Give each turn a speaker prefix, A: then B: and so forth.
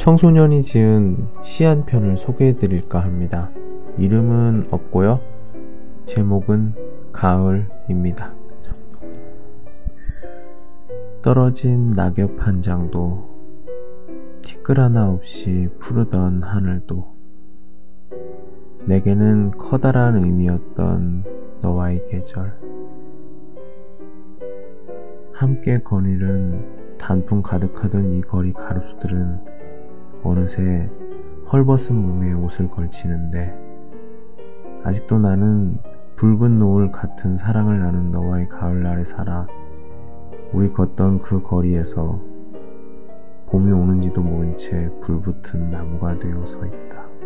A: 청소년이 지은 시 한 편을 소개해 드릴까 합니다. 이름은 없고요. 제목은 가을입니다. 떨어진 낙엽 한 장도 티끌 하나 없이 푸르던 하늘도 내게는 커다란 의미였던 너와의 계절 함께 거닐은 단풍 가득하던 이 거리 가로수들은 어느새 헐벗은 몸에 옷을 걸치는데 아직도 나는 붉은 노을 같은 사랑을 나눈 너와의 가을날에 살아 우리 걷던 그 거리에서 봄이 오는지도 모른 채 불붙은 나무가 되어 서 있다.